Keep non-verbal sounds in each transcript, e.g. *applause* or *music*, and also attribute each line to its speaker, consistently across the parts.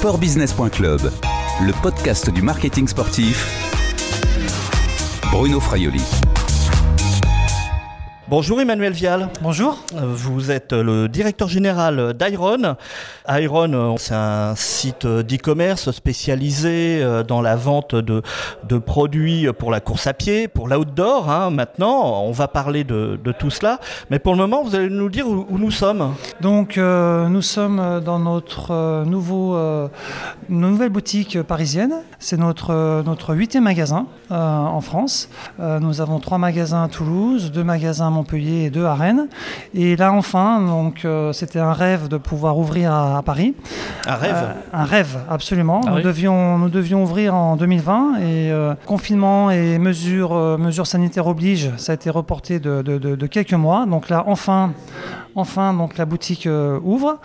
Speaker 1: sportbusiness.club, le podcast du marketing sportif. Bruno Fraioli.
Speaker 2: Bonjour Emmanuel Vial.
Speaker 3: Bonjour.
Speaker 2: Vous êtes le directeur général d'Iron. Iron, c'est un site d'e-commerce spécialisé euh, dans la vente de, produits pour la course à pied, pour l'outdoor. Hein. Maintenant, on va parler de, tout cela. Mais pour le moment, vous allez nous dire où, nous sommes.
Speaker 3: Donc, euh, nous sommes dans notre euh, nouveau, euh, nouvelle boutique parisienne. C'est notre, huitième magasin euh, en France. nous avons trois magasins à Toulouse, deux magasins à Montpellier et deux à Rennes. Et là, enfin, donc, euh, c'était un rêve de pouvoir ouvrir à, à Paris.
Speaker 2: Un rêve
Speaker 3: Euh, Un rêve, absolument.
Speaker 2: Ah
Speaker 3: nous,
Speaker 2: oui.
Speaker 3: devions, nous devions ouvrir en 2020 et euh, confinement et mesures, euh, mesures sanitaires obligent, ça a été reporté de, de- de- de quelques mois. Donc là, enfin, enfin donc, la boutique euh, ouvre.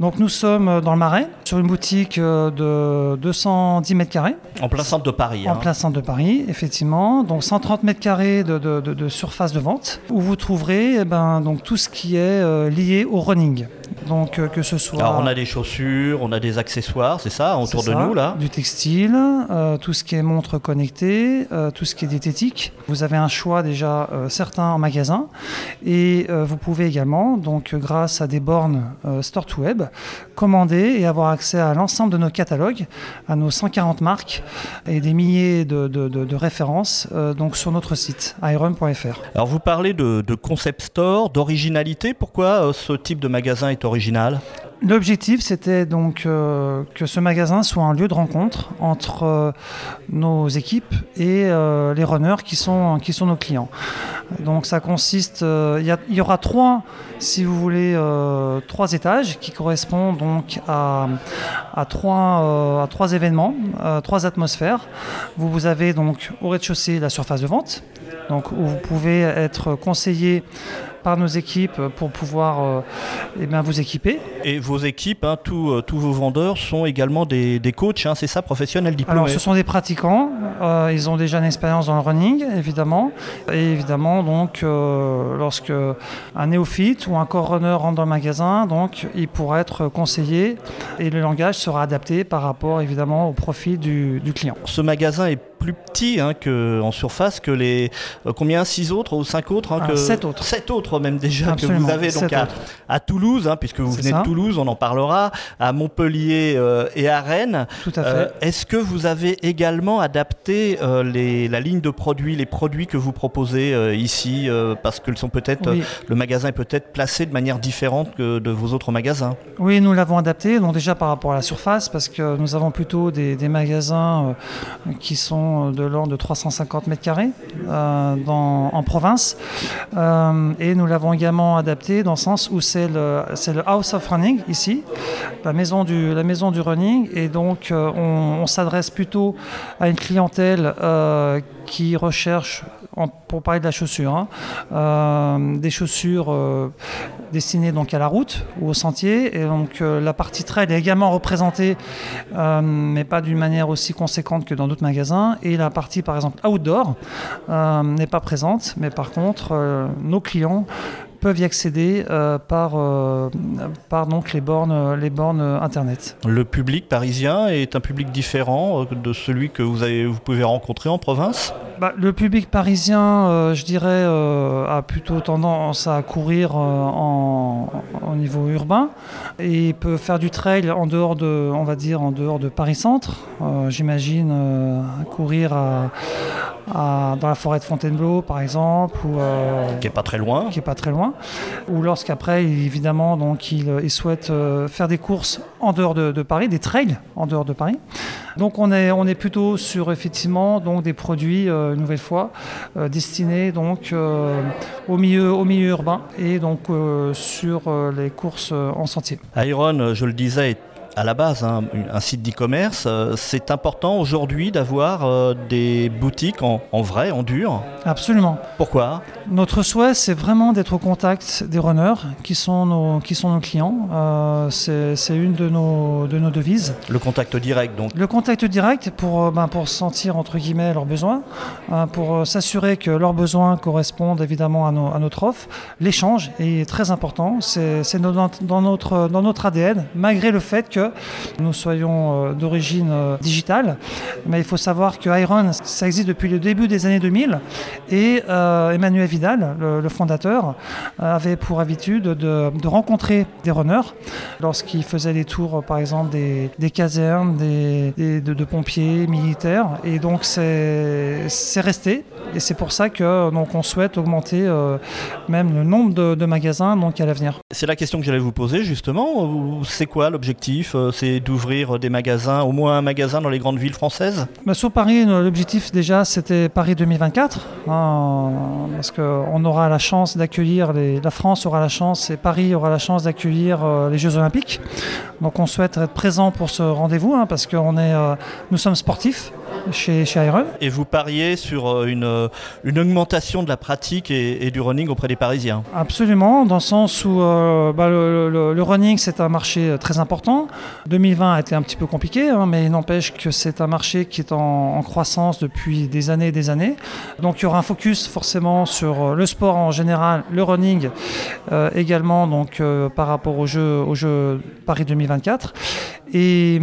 Speaker 3: Donc nous sommes dans le Marais, sur une boutique euh, de 210 mètres carrés.
Speaker 2: En plein centre de Paris.
Speaker 3: En
Speaker 2: hein.
Speaker 3: plein centre de Paris, effectivement. Donc 130 mètres carrés de, de- de- de surface de vente, où vous trouverez eh ben, donc, tout ce qui est euh, lié au running. Donc euh, que ce soit
Speaker 2: Alors on a des chaussures, on a des accessoires, c'est ça, autour de nous là
Speaker 3: du textile, euh, tout ce qui est montre connectée, euh, tout ce qui est diététique. Vous avez un choix déjà certain en magasin et vous pouvez également, donc grâce à des bornes Store to Web, commander et avoir accès à l'ensemble de nos catalogues, à nos 140 marques et des milliers de, références euh, donc sur notre site iron.fr.
Speaker 2: Alors vous parlez de, de concept store, d'originalité. Pourquoi euh, ce type de magasin est original?
Speaker 3: L'objectif, c'était donc euh, que ce magasin soit un lieu de rencontre entre euh, nos équipes et euh, les runners qui sont, nos clients. Donc ça consiste, il y, aura trois, si vous voulez, trois étages qui correspondent donc à, trois, à trois événements, trois atmosphères. Vous, vous avez donc au rez-de-chaussée la surface de vente, donc vous pouvez être conseillé par nos équipes pour pouvoir euh, eh bien, vous équiper.
Speaker 2: Et vos équipes, hein, tous, euh, tous vos vendeurs sont également des, des coachs, hein, c'est ça, professionnels diplômés
Speaker 3: Alors, ce sont des pratiquants. euh, ils ont déjà une expérience dans le running, évidemment. Et évidemment, donc, euh, lorsque un néophyte ou un core runner rentre dans le magasin, donc, il pourra être conseillé et le langage sera adapté par rapport, évidemment, au profil du, du client.
Speaker 2: Ce magasin est plus petit hein, que, en surface que les euh, combien six autres ou cinq autres hein,
Speaker 3: Ah,
Speaker 2: que
Speaker 3: sept autres.
Speaker 2: sept autres même déjà
Speaker 3: Absolument,
Speaker 2: que vous avez donc à, à Toulouse hein, puisque vous venez
Speaker 3: ça.
Speaker 2: de Toulouse on en parlera à Montpellier euh, et à Rennes
Speaker 3: Tout à fait.
Speaker 2: Euh, Est-ce que vous avez également adapté les, la ligne de produits les produits que vous proposez ici parce que sont peut-être
Speaker 3: Oui.
Speaker 2: le magasin est peut-être placé de manière différente que de vos autres magasins?
Speaker 3: Oui, nous l'avons adapté, donc déjà par rapport à la surface, parce que nous avons plutôt des, des magasins qui sont de l'ordre de 350 mètres carrés euh, en province. Euh, et nous l'avons également adapté dans le sens où c'est le, le House of Running ici, la maison du, la maison du running. Et donc euh, on, s'adresse plutôt à une clientèle euh, qui recherche, pour parler de la chaussure, hein, euh, des chaussures euh, destinées donc à la route ou au sentier. Et donc euh, la partie trail est également représentée, mais pas d'une manière aussi conséquente que dans d'autres magasins. Et la partie par exemple outdoor n'est pas présente, mais par contre nos clients peuvent y accéder euh, par, euh, par donc les bornes, les bornes internet.
Speaker 2: le public parisien est un public différent euh, de celui que vous, avez, vous pouvez rencontrer en province?
Speaker 3: Bah, le public parisien, euh, je dirais, a plutôt tendance à courir en, au niveau urbain et peut faire du trail en dehors de, on va dire, en dehors de Paris Centre. Euh, J'imagine courir à- à- dans la forêt de Fontainebleau, par exemple, ou euh,
Speaker 2: qui est pas très loin
Speaker 3: qui est pas très loin, ou lorsqu'après, évidemment, donc il, il souhaite euh, faire des courses en dehors de, de Paris, des trails en dehors de Paris. Donc on est, on est plutôt sur effectivement donc des produits, euh, une nouvelle fois, euh, destinés donc euh, au milieu, au milieu urbain et donc euh, sur euh, les courses euh, en sentier.
Speaker 2: Iron, euh, je le disais, est à la base hein, un site d'e-commerce. Euh, C'est important aujourd'hui d'avoir euh, des boutiques en, en vrai, en dur.
Speaker 3: Absolument.
Speaker 2: Pourquoi?
Speaker 3: Notre souhait, c'est vraiment d'être au contact des runners qui sont nos, qui sont nos clients. Euh, c'est une de nos, de nos devises.
Speaker 2: Le contact direct, donc.
Speaker 3: Le contact direct pour, ben, pour sentir entre guillemets leurs besoins, pour s'assurer que leurs besoins correspondent évidemment à, nos- à notre offre. L'échange est très important, c'est notre, dans notre ADN, malgré le fait que nous soyons d'origine digitale. Mais il faut savoir que Iron, ça existe depuis le début des années 2000 et Emmanuel Vidal, le, fondateur, avait pour habitude de, rencontrer des runners lorsqu'il faisait les tours, par exemple, des, casernes, des, de, pompiers, militaires. Et donc, c'est resté. Et c'est pour ça que donc, on souhaite augmenter euh, même le nombre de, magasins donc, à l'avenir.
Speaker 2: C'est la question que j'allais vous poser, justement. C'est quoi l'objectif euh, C'est d'ouvrir des magasins, au moins un magasin dans les grandes villes françaises?
Speaker 3: Bah, Sur Paris, l'objectif déjà, c'était Paris 2024. Hein, parce qu'on aura la chance d'accueillir, la France aura la chance et Paris aura la chance d'accueillir euh, les Jeux Olympiques. Donc on souhaite être présent pour ce rendez-vous hein, parce que est, nous sommes sportifs chez, chez Iron.
Speaker 2: Et vous pariez sur euh, une, euh, une augmentation de la pratique et, du running auprès des Parisiens
Speaker 3: Absolument, dans le sens où euh, bah, le, running c'est un marché très important. 2020 a été un petit peu compliqué, hein, mais il n'empêche que c'est un marché qui est en, croissance depuis des années et des années. Donc il y aura un focus forcément sur le sport en général, le running également donc, par rapport au jeu, au jeu Paris 2024. Et,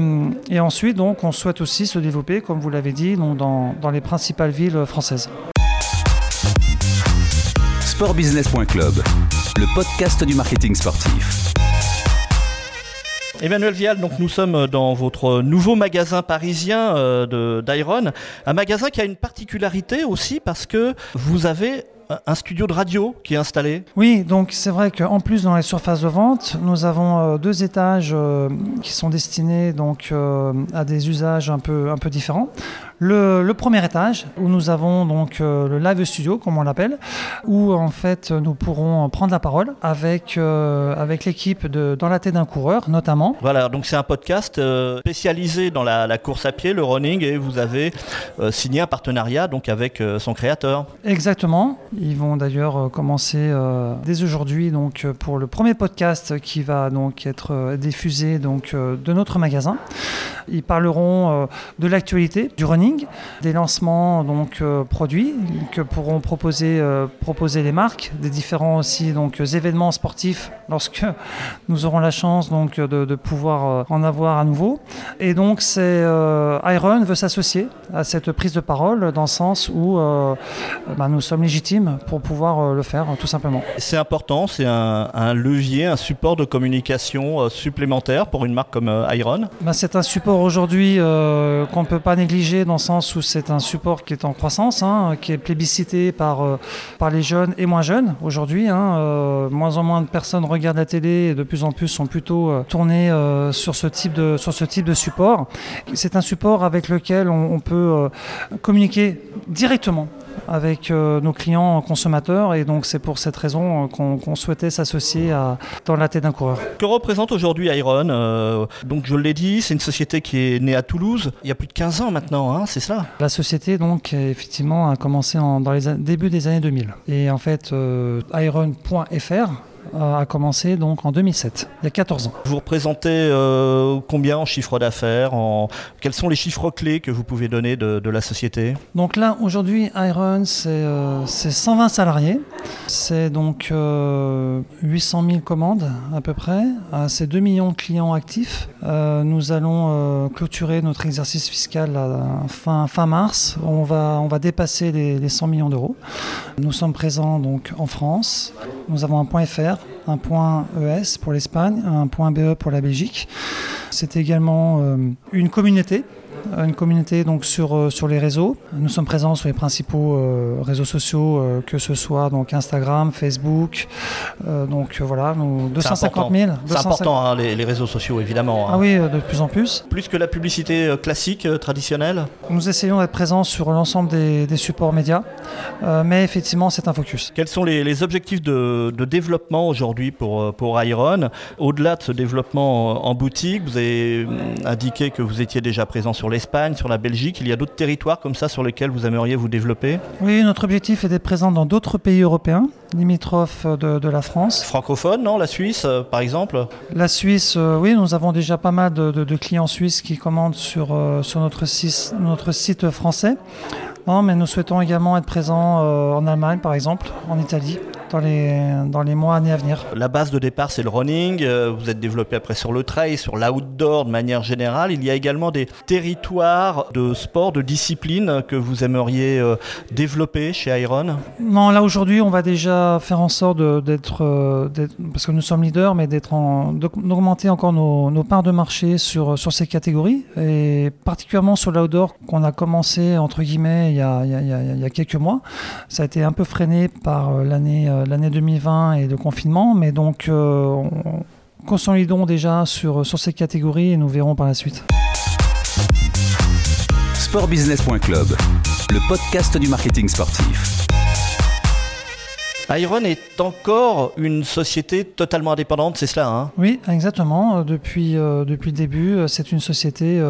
Speaker 3: et ensuite, donc, on souhaite aussi se développer, comme vous l'avez dit, dans, dans les principales villes françaises.
Speaker 1: Sportbusiness.club, le podcast du marketing sportif.
Speaker 2: Emmanuel Vial, donc nous sommes dans votre nouveau magasin parisien euh, d'Iron, un magasin qui a une particularité aussi parce que vous avez un studio de radio qui est installé.
Speaker 3: Oui, donc c'est vrai qu'en plus dans les surfaces de vente, nous avons euh, deux étages euh, qui sont destinés donc euh, à des usages un peu un peu différents. Le, premier étage où nous avons donc le live studio comme on l'appelle, où en fait nous pourrons prendre la parole avec avec l'équipe de dans la tête d'un coureur notamment.
Speaker 2: Voilà, donc c'est un podcast spécialisé dans la, la, course à pied, le running, et vous avez signé un partenariat donc avec son créateur.
Speaker 3: Exactement. Ils vont d'ailleurs euh, commencer euh, dès aujourd'hui donc euh, pour le premier podcast qui va donc être diffusé donc de notre magasin. Ils parleront de l'actualité du running, des lancements donc produits que pourront proposer proposer les marques, des différents aussi donc événements sportifs lorsque nous aurons la chance donc de, pouvoir en avoir à nouveau. Et donc c'est Iron veut s'associer à cette prise de parole dans le sens où bah, nous sommes légitimes pour pouvoir euh, le faire, tout simplement.
Speaker 2: C'est important, c'est un, levier, un support de communication euh, supplémentaire pour une marque comme euh, Iron?
Speaker 3: Bah, C'est un support aujourd'hui qu'on ne peut pas négliger dans sens où c'est un support qui est en croissance, hein, qui est plébiscité par, par les jeunes et moins jeunes aujourd'hui. Hein, moins en moins de personnes regardent la télé et de plus en plus sont plutôt tournées sur, ce type de, sur ce type de support. C'est un support avec lequel on peut communiquer directement avec euh, nos clients consommateurs et donc c'est pour cette raison euh, qu'on souhaitait s'associer dans la tête d'un coureur.
Speaker 2: Que représente aujourd'hui Iron euh, Donc je l'ai dit, c'est une société qui est née à Toulouse il y a plus de 15 ans maintenant, hein, c'est ça
Speaker 3: La société donc effectivement a commencé dans les débuts des années 2000 et en fait iron.fr a commencé donc en 2007, il y a 14 ans.
Speaker 2: Vous représentez euh, combien en chiffre d'affaires en... Quels sont les chiffres clés que vous pouvez donner de, la société?
Speaker 3: Donc là, aujourd'hui, Iron, c'est 120 euh, salariés. C'est donc 800 euh, 000 commandes à peu près. c'est 2 millions de clients actifs. nous allons clôturer notre exercice fiscal à fin, fin mars. On va, on va dépasser les, les 100 millions d'euros. Nous sommes présents donc en France. Nous avons un point .fr un point ES pour l'Espagne, un point BE pour la Belgique. C'est également euh, une communauté une communauté donc sur, euh, sur les réseaux. Nous sommes présents sur les principaux euh, réseaux sociaux, euh, que ce soit donc Instagram, Facebook. donc voilà, nous 250 000.
Speaker 2: C'est important, hein, les, réseaux sociaux évidemment.
Speaker 3: Hein. Ah oui, de plus en plus.
Speaker 2: Plus que la publicité classique, traditionnelle.
Speaker 3: Nous essayons d'être présents sur l'ensemble des, supports médias, mais effectivement c'est un focus.
Speaker 2: Quels sont les, objectifs de, développement aujourd'hui pour, pour Iron? Au-delà de ce développement en boutique, vous avez hum, indiqué que vous étiez déjà présent sur l'Espagne, sur la Belgique. Il y a d'autres territoires comme ça sur lesquels vous aimeriez vous développer
Speaker 3: Oui, notre objectif est d'être présent dans d'autres pays européens, limitrophes de, la France.
Speaker 2: Francophone, non? La Suisse, euh, par exemple?
Speaker 3: La Suisse, euh, oui, nous avons déjà pas mal de, clients suisses qui commandent sur, euh, sur notre, site, notre site français. Non, mais nous souhaitons également être présents en Allemagne, par exemple, en Italie dans les, dans les mois, années à venir.
Speaker 2: La base de départ, c'est le running. Euh, vous êtes développé après sur le trail, sur l'outdoor de manière générale. Il y a également des territoires de sport, de discipline que vous aimeriez euh, développer chez Iron?
Speaker 3: Non, là aujourd'hui, on va déjà faire en sorte d'être, parce que nous sommes leaders, mais d'être d'augmenter encore nos, nos, parts de marché sur, sur ces catégories, et particulièrement sur l'outdoor qu'on a commencé, entre guillemets, il y, a, il, y a, il y a quelques mois. Ça a été un peu freiné par l'année euh, l'année 2020 et le confinement, mais donc euh, consolidons déjà sur, sur ces catégories et nous verrons par la suite.
Speaker 1: Sportbusiness.club, le podcast du marketing sportif.
Speaker 2: Iron est encore une société totalement indépendante, c'est cela hein?
Speaker 3: Oui, exactement. Euh, depuis, euh, depuis le début, euh, c'est une société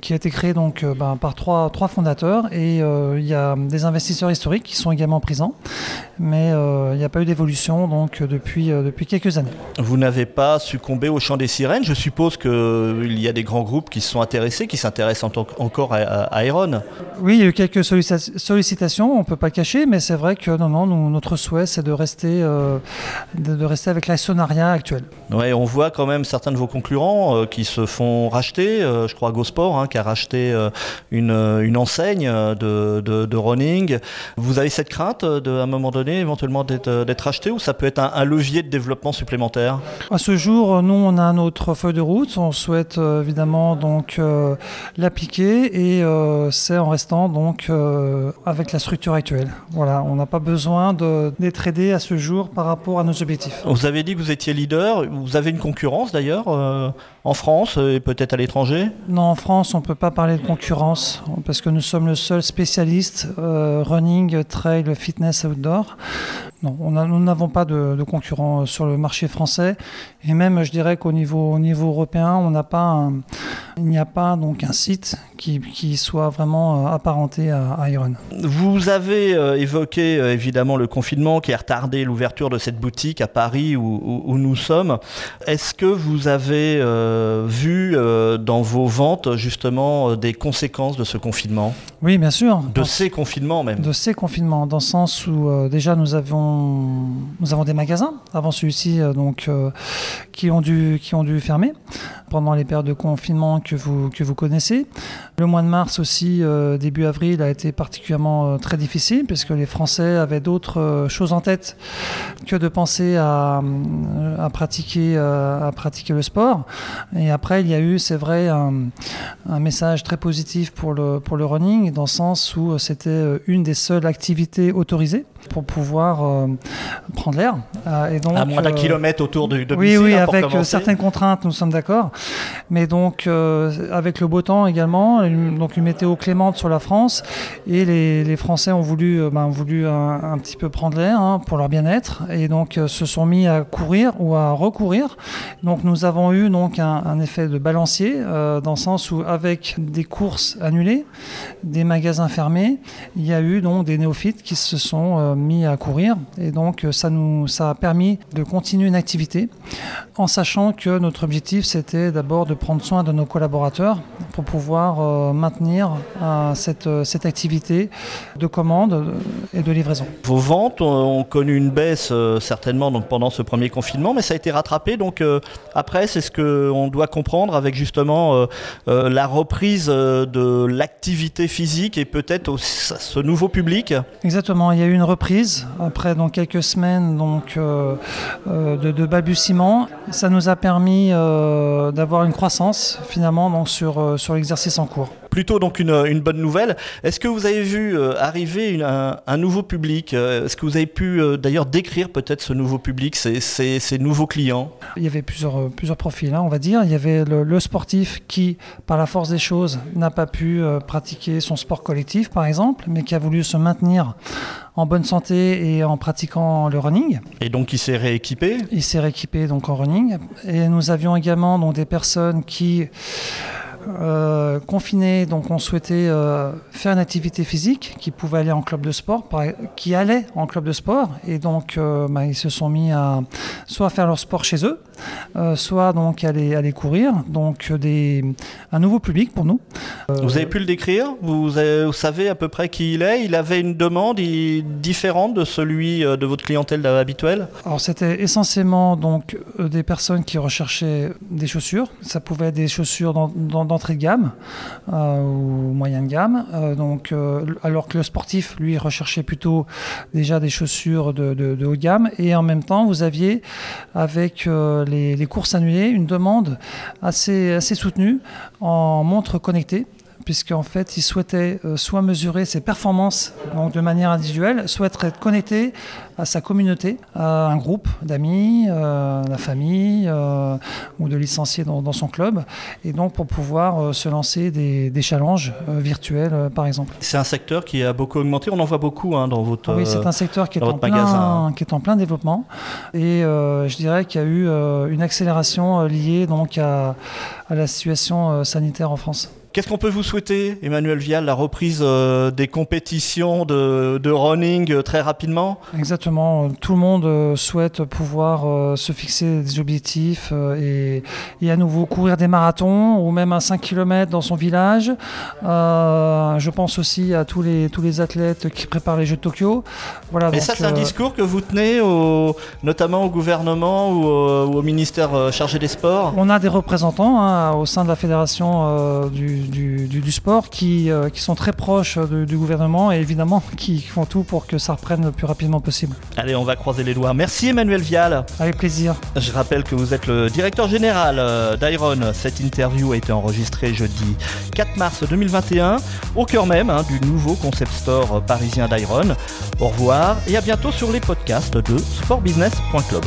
Speaker 3: qui a été créée donc, ben, par trois, trois fondateurs et il y a des investisseurs historiques qui sont également présents, mais il n'y a pas eu d'évolution donc, depuis, depuis quelques années.
Speaker 2: Vous n'avez pas succombé au chant des sirènes? Je suppose qu'il y a des grands groupes qui se sont intéressés, qui s'intéressent encore à, Iron?
Speaker 3: Oui, il y a eu quelques sollicitations, on ne peut pas cacher, mais c'est vrai que non, non, nous, notre souhait, c'est de rester, euh, de, rester avec l'actionnariat actuel.
Speaker 2: Ouais, on voit quand même certains de vos concurrents euh, qui se font racheter. Euh, je crois GoSport hein, qui a racheté une, une, enseigne de, de, running. Vous avez cette crainte de, à un moment donné, éventuellement d'être racheté ou ça peut être un, levier de développement supplémentaire?
Speaker 3: À ce jour, nous, on a notre feuille de route. On souhaite évidemment donc l'appliquer et c'est en restant donc avec la structure actuelle. Voilà, on n'a pas besoin de d'être aidé à ce jour par rapport à nos objectifs.
Speaker 2: Vous avez dit que vous étiez leader. Vous avez une concurrence d'ailleurs euh, en France et peut-être à l'étranger?
Speaker 3: Non, en France, on ne peut pas parler de concurrence parce que nous sommes le seul spécialiste euh, running, trail, fitness, outdoor. Non, on nous n'avons pas de, de, concurrents sur le marché français et même, je dirais qu'au niveau, au niveau européen, on n'a pas il n'y a pas donc un site qui, qui soit vraiment euh, apparenté à Iron.
Speaker 2: Vous avez évoqué évidemment le confinement qui a retardé l'ouverture de cette boutique à Paris où, nous sommes. Est-ce que vous avez euh, vu euh, dans vos ventes justement euh, des conséquences de ce confinement?
Speaker 3: Oui, bien sûr.
Speaker 2: De ces confinements même.
Speaker 3: De ces confinements, dans le sens où déjà nous avons, nous avons des magasins avant celui-ci donc qui ont dû qui ont dû fermer pendant les périodes de confinement que vous que vous connaissez. Le mois de mars aussi, début avril, a été particulièrement très difficile puisque les Français avaient d'autres choses en tête que de penser à, à pratiquer, euh, à pratiquer le sport. Et après, il y a eu, c'est vrai, un, un, message très positif pour le, pour le running, dans le sens où c'était une des seules activités autorisées pour pouvoir euh, prendre l'air.
Speaker 2: Euh, et donc, à moins d'un kilomètre autour de, de
Speaker 3: Oui, oui, hein, avec certaines contraintes, nous sommes d'accord. Mais donc, avec le beau temps également, donc une météo clémente sur la France, et les, les Français ont voulu, ben, ont voulu un, un, petit peu prendre l'air, Hein, pour leur bien-être et donc euh, se sont mis à courir ou à recourir. Donc nous avons eu donc un, effet de balancier euh, dans le sens où avec des courses annulées, des magasins fermés, il y a eu donc des néophytes qui se sont euh, mis à courir et donc ça nous ça a permis de continuer une activité en sachant que notre objectif c'était d'abord de prendre soin de nos collaborateurs pour pouvoir maintenir cette, cette activité de commande et de livraison.
Speaker 2: Vos ventes ont connu une baisse euh, certainement donc pendant ce premier confinement, mais ça a été rattrapé. Donc euh, après, c'est ce qu'on doit comprendre avec justement euh, la reprise de l'activité physique et peut-être ce nouveau public.
Speaker 3: Exactement, il y a eu une reprise après quelques semaines donc de, de, balbutiement. Ça nous a permis d'avoir une croissance finalement sur l'exercice en cours
Speaker 2: plutôt donc une, bonne nouvelle. Est-ce que vous avez vu euh, arriver un, nouveau public euh, Est-ce que vous avez pu euh, d'ailleurs décrire peut-être ce nouveau public, ces, nouveaux clients?
Speaker 3: Il y avait plusieurs, plusieurs profils, hein, on va dire. Il y avait le, sportif qui, par la force des choses, n'a pas pu pratiquer son sport collectif, par exemple, mais qui a voulu se maintenir en bonne santé et en pratiquant le running.
Speaker 2: Et donc il s'est rééquipé?
Speaker 3: Il s'est rééquipé donc en running. Et nous avions également donc, des personnes qui euh, confinés, donc on souhaitait euh, faire une activité physique, qui pouvait aller en club de sport, qui allait en club de sport, et donc euh, bah, ils se sont mis à soit faire leur sport chez eux, soit donc aller, aller courir, donc des, un nouveau public pour nous.
Speaker 2: vous avez pu le décrire vous, vous, savez à peu près qui il est Il avait une demande différente de celui de votre clientèle habituelle
Speaker 3: Alors c'était essentiellement donc des personnes qui recherchaient des chaussures. Ça pouvait être des chaussures d'entrée de gamme ou moyenne de gamme. donc alors que le sportif lui recherchait plutôt déjà des chaussures de, haut de gamme et en même temps vous aviez avec les, courses annulées une demande assez, assez soutenue en montres connectées puisqu'en fait, il souhaitait euh, soit mesurer ses performances donc de manière individuelle, soit être connecté à sa communauté, à un groupe d'amis, euh, la famille euh, ou de licenciés dans, son club, et donc pour pouvoir se lancer des, challenges virtuels, par exemple.
Speaker 2: C'est un secteur qui a beaucoup augmenté, on en voit beaucoup hein, dans votre
Speaker 3: Oui, c'est un secteur qui est, en plein, qui est en plein développement, et je dirais qu'il y a eu une accélération liée donc à la situation sanitaire en France.
Speaker 2: Qu'est-ce qu'on peut vous souhaiter, Emmanuel Vial, la reprise euh, des compétitions de, running euh, très rapidement?
Speaker 3: Exactement. Tout le monde euh, souhaite pouvoir se fixer des objectifs et, à nouveau courir des marathons ou même un 5 km dans son village. je pense aussi à tous les, tous les athlètes qui préparent les Jeux de Tokyo.
Speaker 2: Voilà, Et ça, c'est un discours que vous tenez notamment au gouvernement ou au, ministère chargé des sports?
Speaker 3: On a des représentants hein, au sein de la fédération du du, sport qui, euh, qui, sont très proches du gouvernement et évidemment *laughs* qui font tout pour que ça reprenne le plus rapidement possible.
Speaker 2: Allez, on va croiser les doigts. Merci Emmanuel Vial.
Speaker 3: Avec plaisir.
Speaker 2: Je rappelle que vous êtes le directeur général euh, d'Iron. Cette interview a été enregistrée jeudi 4 mars 2021 au cœur même hein, du nouveau concept store parisien d'Iron. Au revoir et à bientôt sur les podcasts de sportbusiness.club.